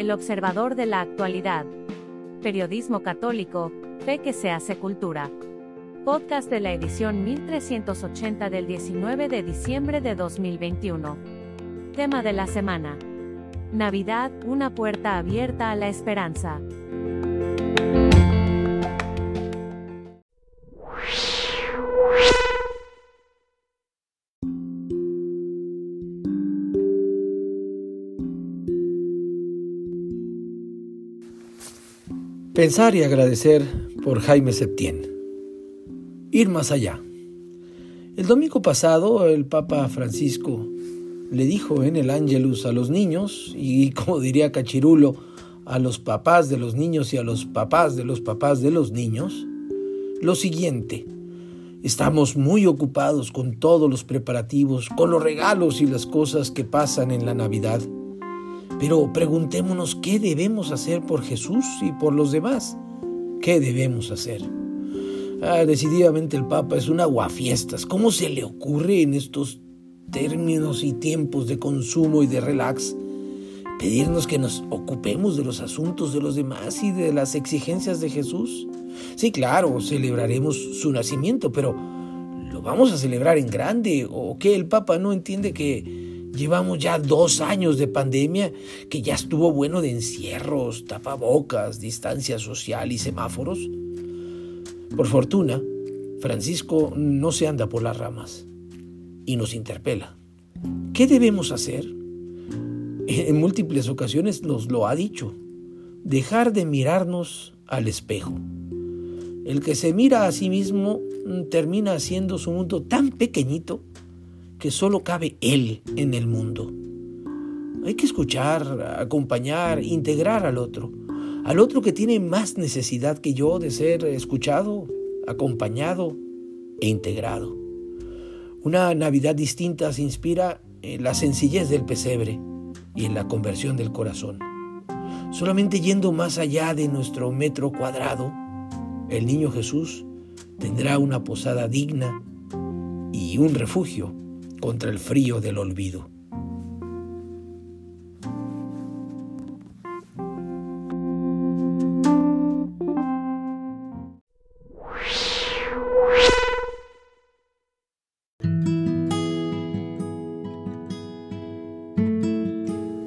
El observador de la actualidad. Periodismo católico, fe que se hace cultura. Podcast de la edición 1380 del 19 de diciembre de 2021. Tema de la semana. Navidad, una puerta abierta a la esperanza. Pensar y agradecer por Jaime Septién. Ir más allá. El domingo pasado el Papa Francisco le dijo en el Ángelus a los niños y como diría Cachirulo, a los papás de los niños y a los papás de los papás de los niños, lo siguiente. Estamos muy ocupados con todos los preparativos, con los regalos y las cosas que pasan en la Navidad. Pero preguntémonos qué debemos hacer por Jesús y por los demás. ¿Qué debemos hacer? Ah, decididamente el Papa es un aguafiestas. ¿Cómo se le ocurre en estos términos y tiempos de consumo y de relax pedirnos que nos ocupemos de los asuntos de los demás y de las exigencias de Jesús? Sí, claro, celebraremos su nacimiento, pero ¿lo vamos a celebrar en grande? ¿O qué el Papa no entiende que Llevamos ya dos años de pandemia que ya estuvo bueno de encierros, tapabocas, distancia social y semáforos. Por fortuna, Francisco no se anda por las ramas y nos interpela. ¿Qué debemos hacer? En múltiples ocasiones nos lo ha dicho. Dejar de mirarnos al espejo. El que se mira a sí mismo mm, termina haciendo su mundo tan pequeñito que solo cabe Él en el mundo. Hay que escuchar, acompañar, integrar al otro, al otro que tiene más necesidad que yo de ser escuchado, acompañado e integrado. Una Navidad distinta se inspira en la sencillez del pesebre y en la conversión del corazón. Solamente yendo más allá de nuestro metro cuadrado, el niño Jesús tendrá una posada digna y un refugio contra el frío del olvido.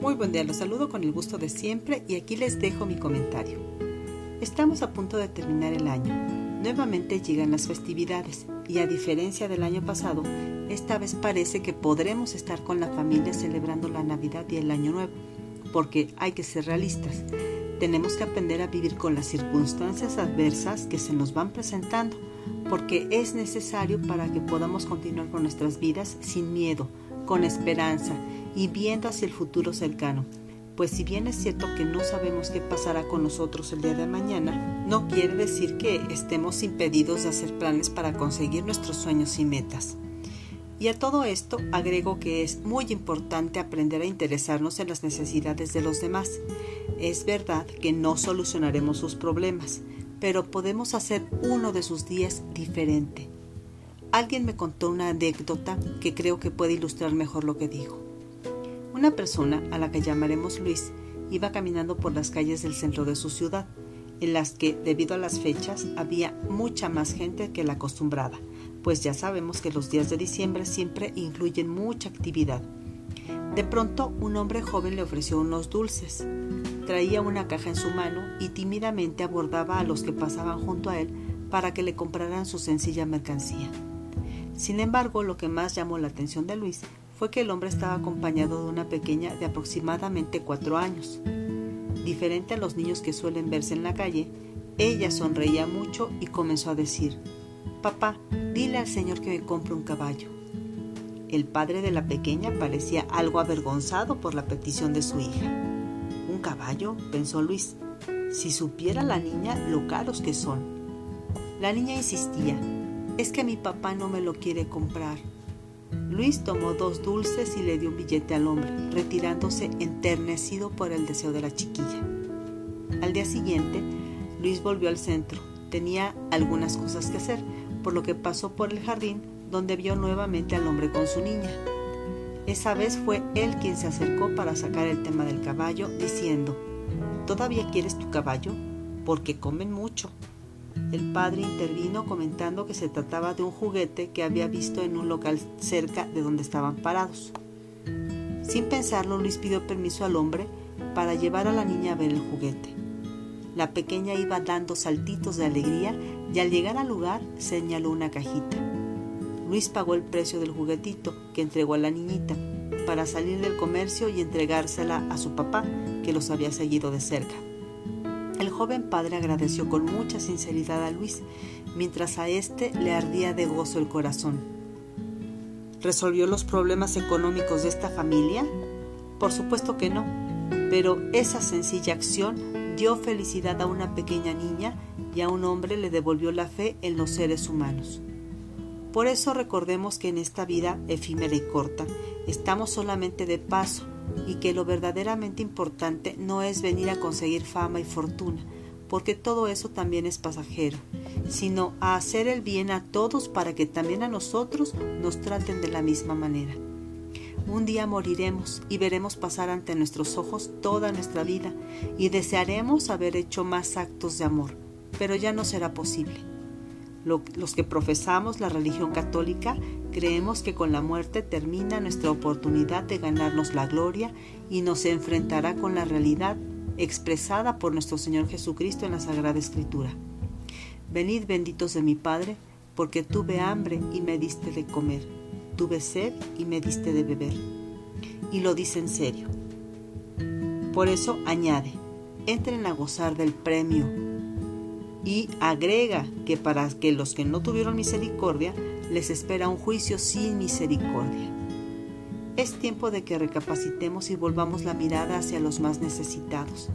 Muy buen día, los saludo con el gusto de siempre y aquí les dejo mi comentario. Estamos a punto de terminar el año. Nuevamente llegan las festividades y a diferencia del año pasado, esta vez parece que podremos estar con la familia celebrando la Navidad y el Año Nuevo, porque hay que ser realistas. Tenemos que aprender a vivir con las circunstancias adversas que se nos van presentando, porque es necesario para que podamos continuar con nuestras vidas sin miedo, con esperanza y viendo hacia el futuro cercano. Pues si bien es cierto que no sabemos qué pasará con nosotros el día de mañana, no quiere decir que estemos impedidos de hacer planes para conseguir nuestros sueños y metas. Y a todo esto agrego que es muy importante aprender a interesarnos en las necesidades de los demás. Es verdad que no solucionaremos sus problemas, pero podemos hacer uno de sus días diferente. Alguien me contó una anécdota que creo que puede ilustrar mejor lo que digo. Una persona, a la que llamaremos Luis, iba caminando por las calles del centro de su ciudad, en las que, debido a las fechas, había mucha más gente que la acostumbrada, pues ya sabemos que los días de diciembre siempre incluyen mucha actividad. De pronto un hombre joven le ofreció unos dulces. Traía una caja en su mano y tímidamente abordaba a los que pasaban junto a él para que le compraran su sencilla mercancía. Sin embargo, lo que más llamó la atención de Luis fue que el hombre estaba acompañado de una pequeña de aproximadamente cuatro años. Diferente a los niños que suelen verse en la calle, ella sonreía mucho y comenzó a decir, Papá, dile al Señor que me compre un caballo. El padre de la pequeña parecía algo avergonzado por la petición de su hija. ¿Un caballo? pensó Luis. Si supiera la niña lo caros que son. La niña insistía. Es que mi papá no me lo quiere comprar. Luis tomó dos dulces y le dio un billete al hombre, retirándose enternecido por el deseo de la chiquilla. Al día siguiente, Luis volvió al centro. Tenía algunas cosas que hacer, por lo que pasó por el jardín donde vio nuevamente al hombre con su niña. Esa vez fue él quien se acercó para sacar el tema del caballo, diciendo, ¿todavía quieres tu caballo? Porque comen mucho. El padre intervino comentando que se trataba de un juguete que había visto en un local cerca de donde estaban parados. Sin pensarlo, Luis pidió permiso al hombre para llevar a la niña a ver el juguete. La pequeña iba dando saltitos de alegría y al llegar al lugar señaló una cajita. Luis pagó el precio del juguetito que entregó a la niñita para salir del comercio y entregársela a su papá, que los había seguido de cerca. Joven padre agradeció con mucha sinceridad a Luis, mientras a éste le ardía de gozo el corazón. ¿Resolvió los problemas económicos de esta familia? Por supuesto que no, pero esa sencilla acción dio felicidad a una pequeña niña y a un hombre le devolvió la fe en los seres humanos. Por eso recordemos que en esta vida efímera y corta estamos solamente de paso y que lo verdaderamente importante no es venir a conseguir fama y fortuna, porque todo eso también es pasajero, sino a hacer el bien a todos para que también a nosotros nos traten de la misma manera. Un día moriremos y veremos pasar ante nuestros ojos toda nuestra vida y desearemos haber hecho más actos de amor, pero ya no será posible los que profesamos la religión católica creemos que con la muerte termina nuestra oportunidad de ganarnos la gloria y nos enfrentará con la realidad expresada por nuestro Señor Jesucristo en la Sagrada Escritura. Venid benditos de mi Padre, porque tuve hambre y me diste de comer, tuve sed y me diste de beber. Y lo dice en serio. Por eso añade, entren a gozar del premio y agrega que para que los que no tuvieron misericordia les espera un juicio sin misericordia. Es tiempo de que recapacitemos y volvamos la mirada hacia los más necesitados.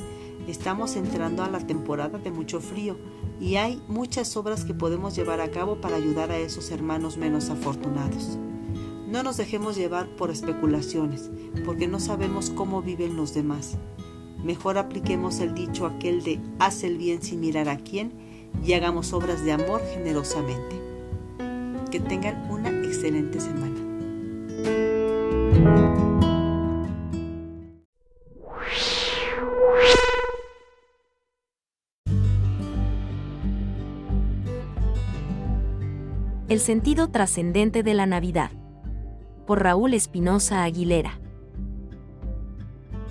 Estamos entrando a la temporada de mucho frío y hay muchas obras que podemos llevar a cabo para ayudar a esos hermanos menos afortunados. No nos dejemos llevar por especulaciones, porque no sabemos cómo viven los demás. Mejor apliquemos el dicho aquel de haz el bien sin mirar a quién y hagamos obras de amor generosamente. Que tengan una excelente semana. El sentido trascendente de la Navidad. Por Raúl Espinosa Aguilera.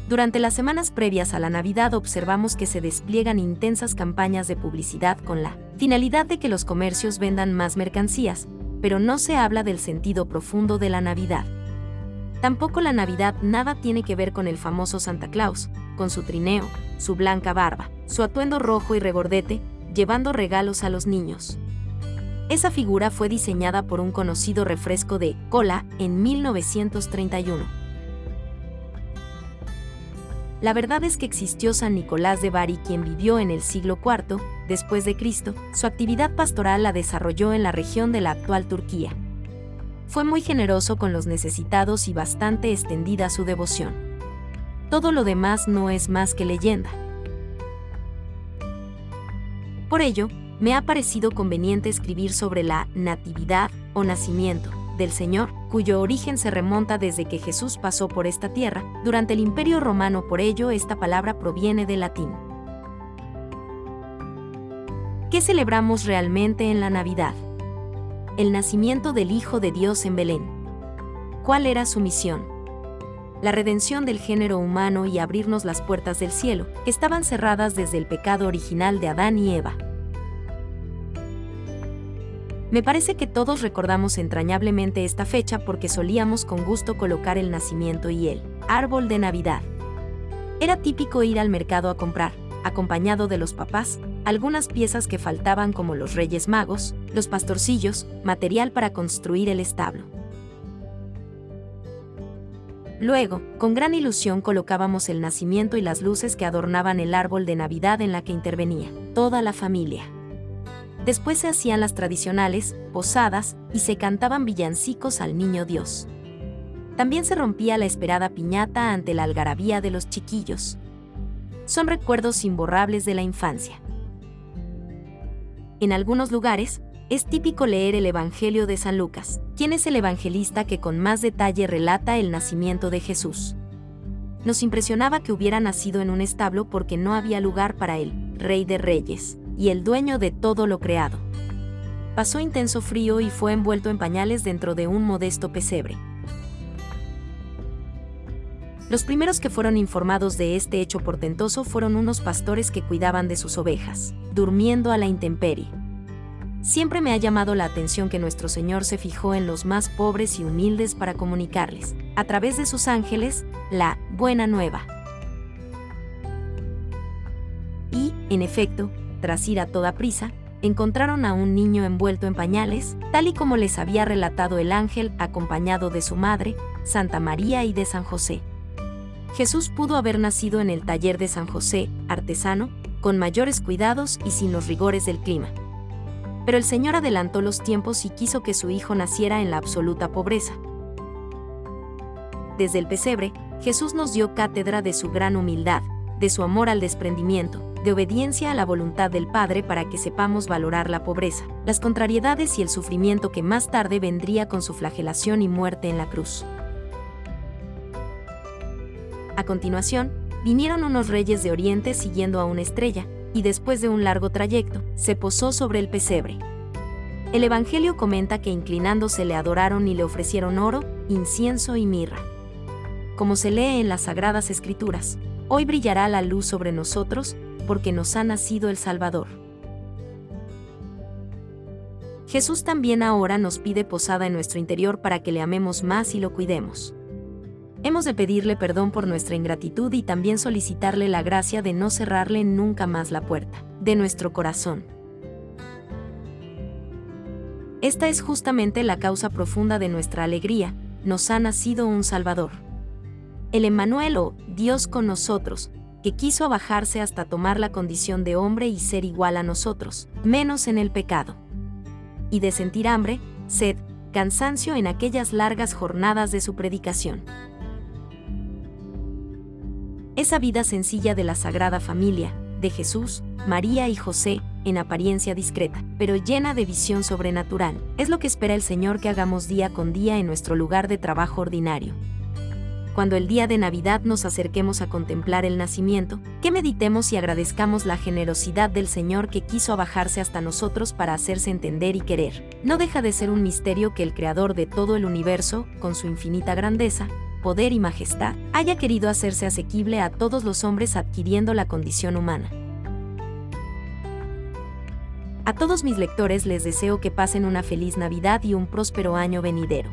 Durante las semanas previas a la Navidad observamos que se despliegan intensas campañas de publicidad con la finalidad de que los comercios vendan más mercancías, pero no se habla del sentido profundo de la Navidad. Tampoco la Navidad nada tiene que ver con el famoso Santa Claus, con su trineo, su blanca barba, su atuendo rojo y regordete, llevando regalos a los niños. Esa figura fue diseñada por un conocido refresco de cola en 1931 la verdad es que existió San Nicolás de Bari quien vivió en el siglo IV después de Cristo. Su actividad pastoral la desarrolló en la región de la actual Turquía. Fue muy generoso con los necesitados y bastante extendida su devoción. Todo lo demás no es más que leyenda. Por ello, me ha parecido conveniente escribir sobre la natividad o nacimiento del Señor, cuyo origen se remonta desde que Jesús pasó por esta tierra, durante el Imperio Romano por ello esta palabra proviene del latín. ¿Qué celebramos realmente en la Navidad? El nacimiento del Hijo de Dios en Belén. ¿Cuál era su misión? La redención del género humano y abrirnos las puertas del cielo, que estaban cerradas desde el pecado original de Adán y Eva. Me parece que todos recordamos entrañablemente esta fecha porque solíamos con gusto colocar el nacimiento y el árbol de Navidad. Era típico ir al mercado a comprar, acompañado de los papás, algunas piezas que faltaban como los Reyes Magos, los pastorcillos, material para construir el establo. Luego, con gran ilusión colocábamos el nacimiento y las luces que adornaban el árbol de Navidad en la que intervenía toda la familia. Después se hacían las tradicionales, posadas, y se cantaban villancicos al niño Dios. También se rompía la esperada piñata ante la algarabía de los chiquillos. Son recuerdos imborrables de la infancia. En algunos lugares, es típico leer el Evangelio de San Lucas, quien es el evangelista que con más detalle relata el nacimiento de Jesús. Nos impresionaba que hubiera nacido en un establo porque no había lugar para él, rey de reyes, y el dueño de todo lo creado. Pasó intenso frío y fue envuelto en pañales dentro de un modesto pesebre. Los primeros que fueron informados de este hecho portentoso fueron unos pastores que cuidaban de sus ovejas, durmiendo a la intemperie. Siempre me ha llamado la atención que nuestro Señor se fijó en los más pobres y humildes para comunicarles, a través de sus ángeles, la buena nueva. Y, en efecto, tras ir a toda prisa, encontraron a un niño envuelto en pañales, tal y como les había relatado el ángel acompañado de su madre, Santa María y de San José. Jesús pudo haber nacido en el taller de San José, artesano, con mayores cuidados y sin los rigores del clima. Pero el Señor adelantó los tiempos y quiso que su Hijo naciera en la absoluta pobreza. Desde el pesebre, Jesús nos dio cátedra de su gran humildad, de su amor al desprendimiento, de obediencia a la voluntad del Padre para que sepamos valorar la pobreza, las contrariedades y el sufrimiento que más tarde vendría con su flagelación y muerte en la cruz. A continuación, vinieron unos reyes de Oriente siguiendo a una estrella, y después de un largo trayecto, se posó sobre el pesebre. El Evangelio comenta que inclinándose le adoraron y le ofrecieron oro, incienso y mirra. Como se lee en las Sagradas Escrituras, hoy brillará la luz sobre nosotros, porque nos ha nacido el Salvador. Jesús también ahora nos pide posada en nuestro interior para que le amemos más y lo cuidemos hemos de pedirle perdón por nuestra ingratitud y también solicitarle la gracia de no cerrarle nunca más la puerta de nuestro corazón. Esta es justamente la causa profunda de nuestra alegría, nos ha nacido un Salvador. El Emmanuel o Dios con nosotros, que quiso abajarse hasta tomar la condición de hombre y ser igual a nosotros, menos en el pecado. Y de sentir hambre, sed, cansancio en aquellas largas jornadas de su predicación esa vida sencilla de la Sagrada Familia, de Jesús, María y José, en apariencia discreta, pero llena de visión sobrenatural, es lo que espera el Señor que hagamos día con día en nuestro lugar de trabajo ordinario. Cuando el día de Navidad nos acerquemos a contemplar el nacimiento, que meditemos y agradezcamos la generosidad del Señor que quiso abajarse hasta nosotros para hacerse entender y querer. No deja de ser un misterio que el Creador de todo el universo, con su infinita grandeza, poder y majestad, haya querido hacerse asequible a todos los hombres adquiriendo la condición humana. A todos mis lectores les deseo que pasen una feliz Navidad y un próspero año venidero.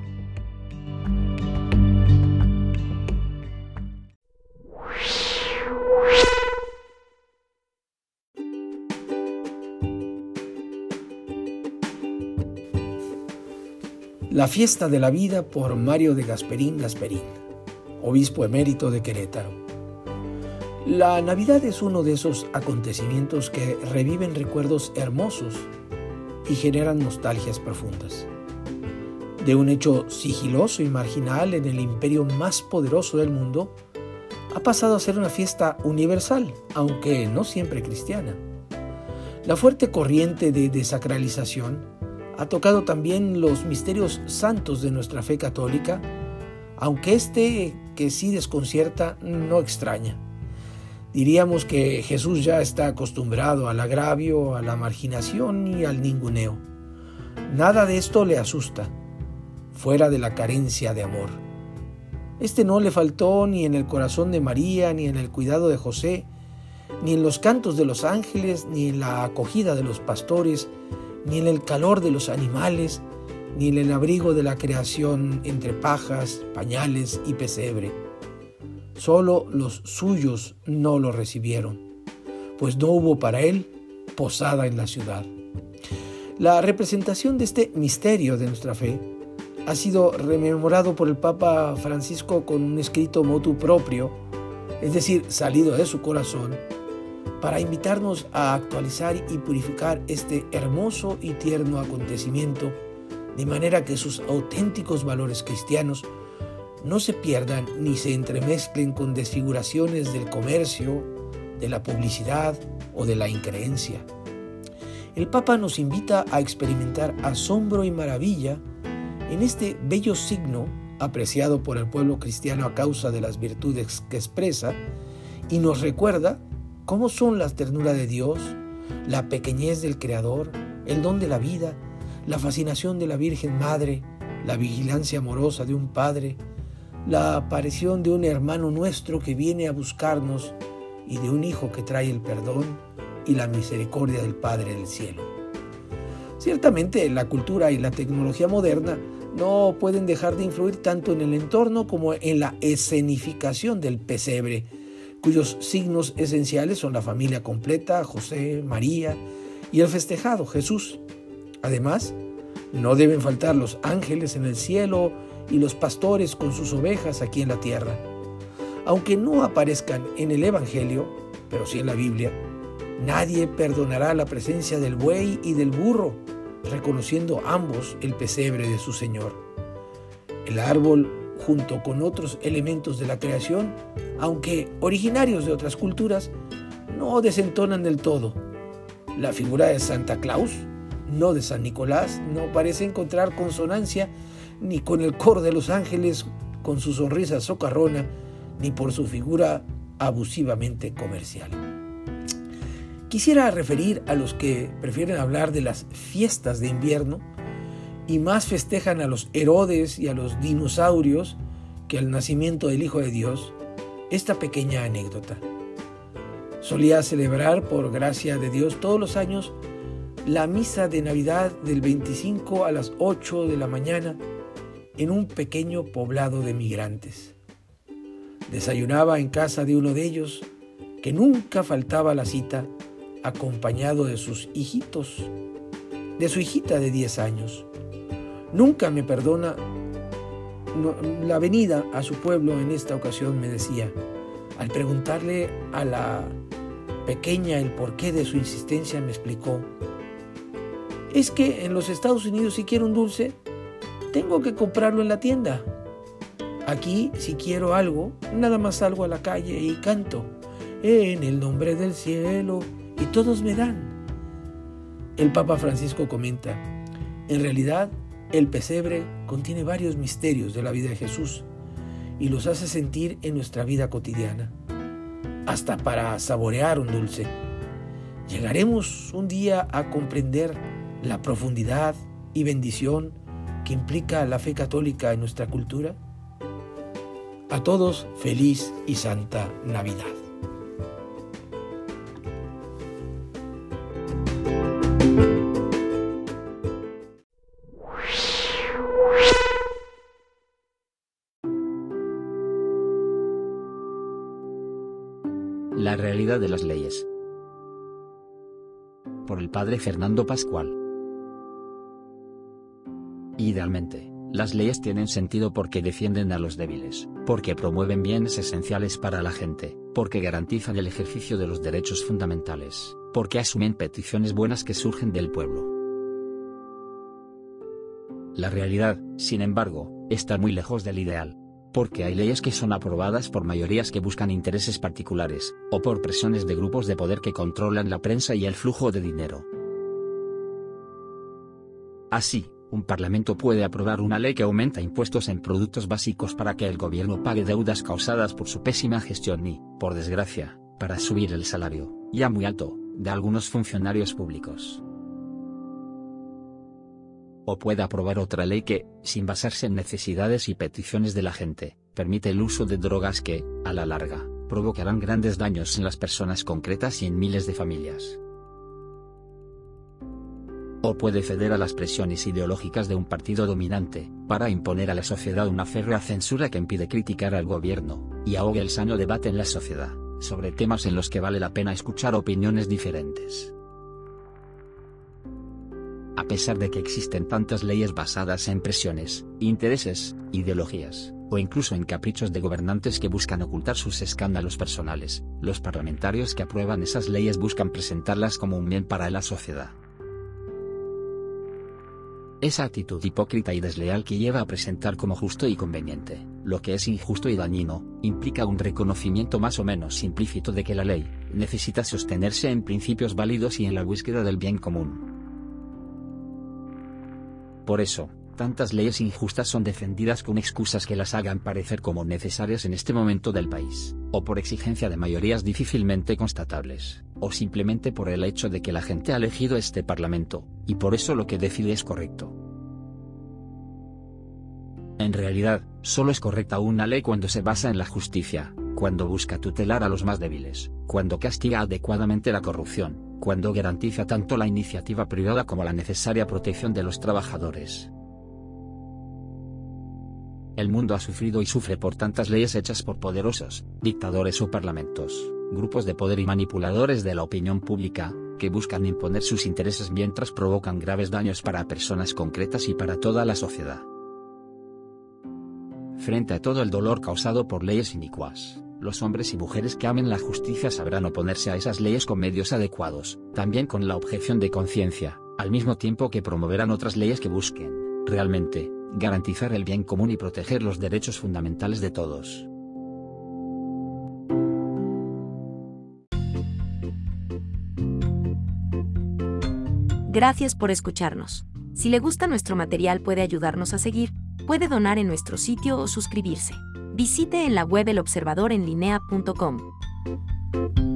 La fiesta de la vida por Mario de Gasperín Gasperín obispo emérito de Querétaro. La Navidad es uno de esos acontecimientos que reviven recuerdos hermosos y generan nostalgias profundas. De un hecho sigiloso y marginal en el imperio más poderoso del mundo, ha pasado a ser una fiesta universal, aunque no siempre cristiana. La fuerte corriente de desacralización ha tocado también los misterios santos de nuestra fe católica aunque este que sí desconcierta no extraña. Diríamos que Jesús ya está acostumbrado al agravio, a la marginación y al ninguneo. Nada de esto le asusta, fuera de la carencia de amor. Este no le faltó ni en el corazón de María, ni en el cuidado de José, ni en los cantos de los ángeles, ni en la acogida de los pastores, ni en el calor de los animales, ni en el abrigo de la creación entre pajas, pañales y pesebre. Solo los suyos no lo recibieron, pues no hubo para él posada en la ciudad. La representación de este misterio de nuestra fe ha sido rememorado por el Papa Francisco con un escrito motu propio, es decir, salido de su corazón, para invitarnos a actualizar y purificar este hermoso y tierno acontecimiento de manera que sus auténticos valores cristianos no se pierdan ni se entremezclen con desfiguraciones del comercio, de la publicidad o de la increencia. El Papa nos invita a experimentar asombro y maravilla en este bello signo apreciado por el pueblo cristiano a causa de las virtudes que expresa, y nos recuerda cómo son la ternura de Dios, la pequeñez del Creador, el don de la vida, la fascinación de la Virgen Madre, la vigilancia amorosa de un Padre, la aparición de un hermano nuestro que viene a buscarnos y de un Hijo que trae el perdón y la misericordia del Padre del cielo. Ciertamente la cultura y la tecnología moderna no pueden dejar de influir tanto en el entorno como en la escenificación del pesebre, cuyos signos esenciales son la familia completa, José, María y el festejado Jesús. Además, no deben faltar los ángeles en el cielo y los pastores con sus ovejas aquí en la tierra. Aunque no aparezcan en el Evangelio, pero sí en la Biblia, nadie perdonará la presencia del buey y del burro, reconociendo ambos el pesebre de su Señor. El árbol, junto con otros elementos de la creación, aunque originarios de otras culturas, no desentonan del todo. La figura de Santa Claus, no de San Nicolás, no parece encontrar consonancia ni con el coro de los ángeles con su sonrisa socarrona, ni por su figura abusivamente comercial. Quisiera referir a los que prefieren hablar de las fiestas de invierno y más festejan a los Herodes y a los dinosaurios que al nacimiento del Hijo de Dios, esta pequeña anécdota. Solía celebrar, por gracia de Dios, todos los años la misa de Navidad del 25 a las 8 de la mañana en un pequeño poblado de migrantes. Desayunaba en casa de uno de ellos, que nunca faltaba la cita, acompañado de sus hijitos, de su hijita de 10 años. Nunca me perdona la venida a su pueblo en esta ocasión, me decía, al preguntarle a la pequeña el porqué de su insistencia, me explicó, es que en los Estados Unidos si quiero un dulce, tengo que comprarlo en la tienda. Aquí, si quiero algo, nada más salgo a la calle y canto, en el nombre del cielo, y todos me dan. El Papa Francisco comenta, en realidad, el pesebre contiene varios misterios de la vida de Jesús y los hace sentir en nuestra vida cotidiana, hasta para saborear un dulce. ¿Llegaremos un día a comprender la profundidad y bendición que implica la fe católica en nuestra cultura? A todos, feliz y santa Navidad. La realidad de las leyes. Por el padre Fernando Pascual. Idealmente, las leyes tienen sentido porque defienden a los débiles, porque promueven bienes esenciales para la gente, porque garantizan el ejercicio de los derechos fundamentales, porque asumen peticiones buenas que surgen del pueblo. La realidad, sin embargo, está muy lejos del ideal, porque hay leyes que son aprobadas por mayorías que buscan intereses particulares, o por presiones de grupos de poder que controlan la prensa y el flujo de dinero. Así, un parlamento puede aprobar una ley que aumenta impuestos en productos básicos para que el gobierno pague deudas causadas por su pésima gestión y, por desgracia, para subir el salario, ya muy alto, de algunos funcionarios públicos. O puede aprobar otra ley que, sin basarse en necesidades y peticiones de la gente, permite el uso de drogas que, a la larga, provocarán grandes daños en las personas concretas y en miles de familias o puede ceder a las presiones ideológicas de un partido dominante, para imponer a la sociedad una férrea censura que impide criticar al gobierno, y ahoga el sano debate en la sociedad, sobre temas en los que vale la pena escuchar opiniones diferentes. A pesar de que existen tantas leyes basadas en presiones, intereses, ideologías, o incluso en caprichos de gobernantes que buscan ocultar sus escándalos personales, los parlamentarios que aprueban esas leyes buscan presentarlas como un bien para la sociedad. Esa actitud hipócrita y desleal que lleva a presentar como justo y conveniente, lo que es injusto y dañino, implica un reconocimiento más o menos implícito de que la ley, necesita sostenerse en principios válidos y en la búsqueda del bien común. Por eso, Tantas leyes injustas son defendidas con excusas que las hagan parecer como necesarias en este momento del país, o por exigencia de mayorías difícilmente constatables, o simplemente por el hecho de que la gente ha elegido este Parlamento, y por eso lo que decide es correcto. En realidad, solo es correcta una ley cuando se basa en la justicia, cuando busca tutelar a los más débiles, cuando castiga adecuadamente la corrupción, cuando garantiza tanto la iniciativa privada como la necesaria protección de los trabajadores, el mundo ha sufrido y sufre por tantas leyes hechas por poderosos, dictadores o parlamentos, grupos de poder y manipuladores de la opinión pública, que buscan imponer sus intereses mientras provocan graves daños para personas concretas y para toda la sociedad. Frente a todo el dolor causado por leyes inicuas, los hombres y mujeres que amen la justicia sabrán oponerse a esas leyes con medios adecuados, también con la objeción de conciencia, al mismo tiempo que promoverán otras leyes que busquen, realmente, garantizar el bien común y proteger los derechos fundamentales de todos. Gracias por escucharnos. Si le gusta nuestro material puede ayudarnos a seguir, puede donar en nuestro sitio o suscribirse. Visite en la web elobservadorenlinea.com.